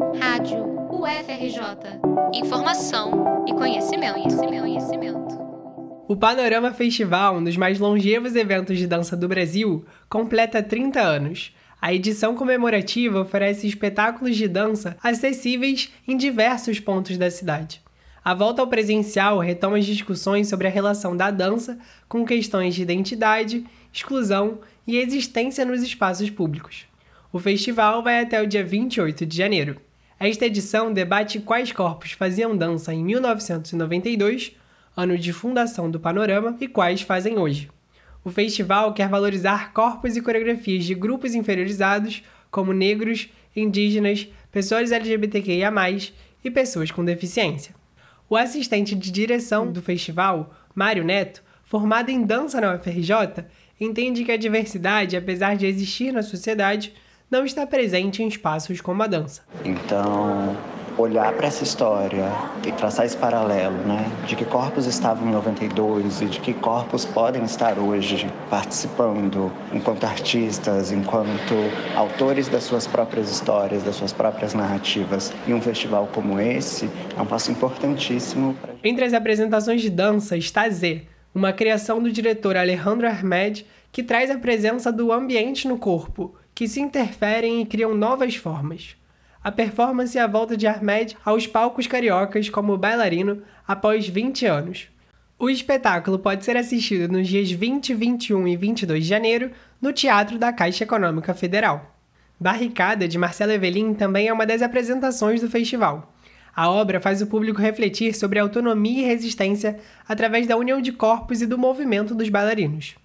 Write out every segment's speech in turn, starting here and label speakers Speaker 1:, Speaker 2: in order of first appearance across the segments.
Speaker 1: Rádio UFRJ. Informação e conhecimento, conhecimento, conhecimento.
Speaker 2: O Panorama Festival, um dos mais longevos eventos de dança do Brasil, completa 30 anos. A edição comemorativa oferece espetáculos de dança acessíveis em diversos pontos da cidade. A volta ao presencial retoma as discussões sobre a relação da dança com questões de identidade, exclusão e existência nos espaços públicos. O festival vai até o dia 28 de janeiro. Esta edição debate quais corpos faziam dança em 1992, ano de fundação do Panorama, e quais fazem hoje. O festival quer valorizar corpos e coreografias de grupos inferiorizados, como negros, indígenas, pessoas LGBTQIA, e pessoas com deficiência. O assistente de direção do festival, Mário Neto, formado em dança na UFRJ, entende que a diversidade, apesar de existir na sociedade, não está presente em espaços como a dança.
Speaker 3: Então, olhar para essa história e traçar esse paralelo, né, de que corpos estavam em 92 e de que corpos podem estar hoje participando enquanto artistas, enquanto autores das suas próprias histórias, das suas próprias narrativas. E um festival como esse é um passo importantíssimo. Pra...
Speaker 2: Entre as apresentações de dança está Z, uma criação do diretor Alejandro Ahmed que traz a presença do ambiente no corpo, que se interferem e criam novas formas. A performance é a volta de Ahmed aos palcos cariocas como bailarino após 20 anos. O espetáculo pode ser assistido nos dias 20, 21 e 22 de janeiro no Teatro da Caixa Econômica Federal. Barricada, de Marcelo Evelin, também é uma das apresentações do festival. A obra faz o público refletir sobre autonomia e resistência através da união de corpos e do movimento dos bailarinos.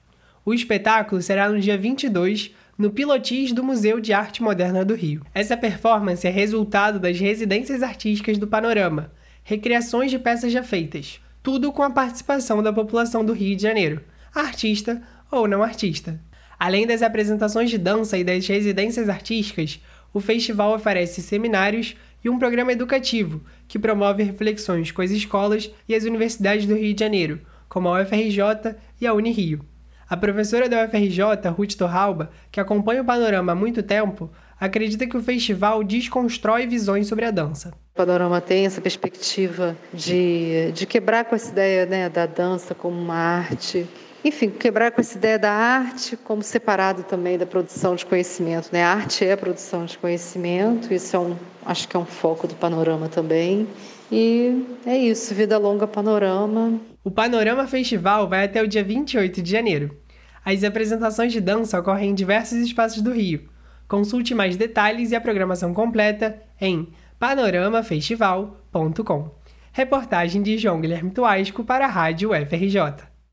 Speaker 2: O espetáculo será no dia 22, no Pilotis do Museu de Arte Moderna do Rio. Essa performance é resultado das residências artísticas do Panorama, recriações de peças já feitas, tudo com a participação da população do Rio de Janeiro, artista ou não artista. Além das apresentações de dança e das residências artísticas, o festival oferece seminários e um programa educativo que promove reflexões com as escolas e as universidades do Rio de Janeiro, como a UFRJ e a Unirio. A professora da UFRJ, Ruth Torralba, que acompanha o panorama há muito tempo, acredita que o festival desconstrói visões sobre a dança.
Speaker 4: O panorama tem essa perspectiva de, de quebrar com essa ideia né, da dança como uma arte enfim, quebrar com essa ideia da arte como separado também da produção de conhecimento. Né? A arte é a produção de conhecimento, isso é um, acho que é um foco do panorama também. E é isso, vida longa panorama.
Speaker 2: O Panorama Festival vai até o dia 28 de janeiro. As apresentações de dança ocorrem em diversos espaços do Rio. Consulte mais detalhes e a programação completa em panoramafestival.com. Reportagem de João Guilherme Tuasco para a Rádio FRJ.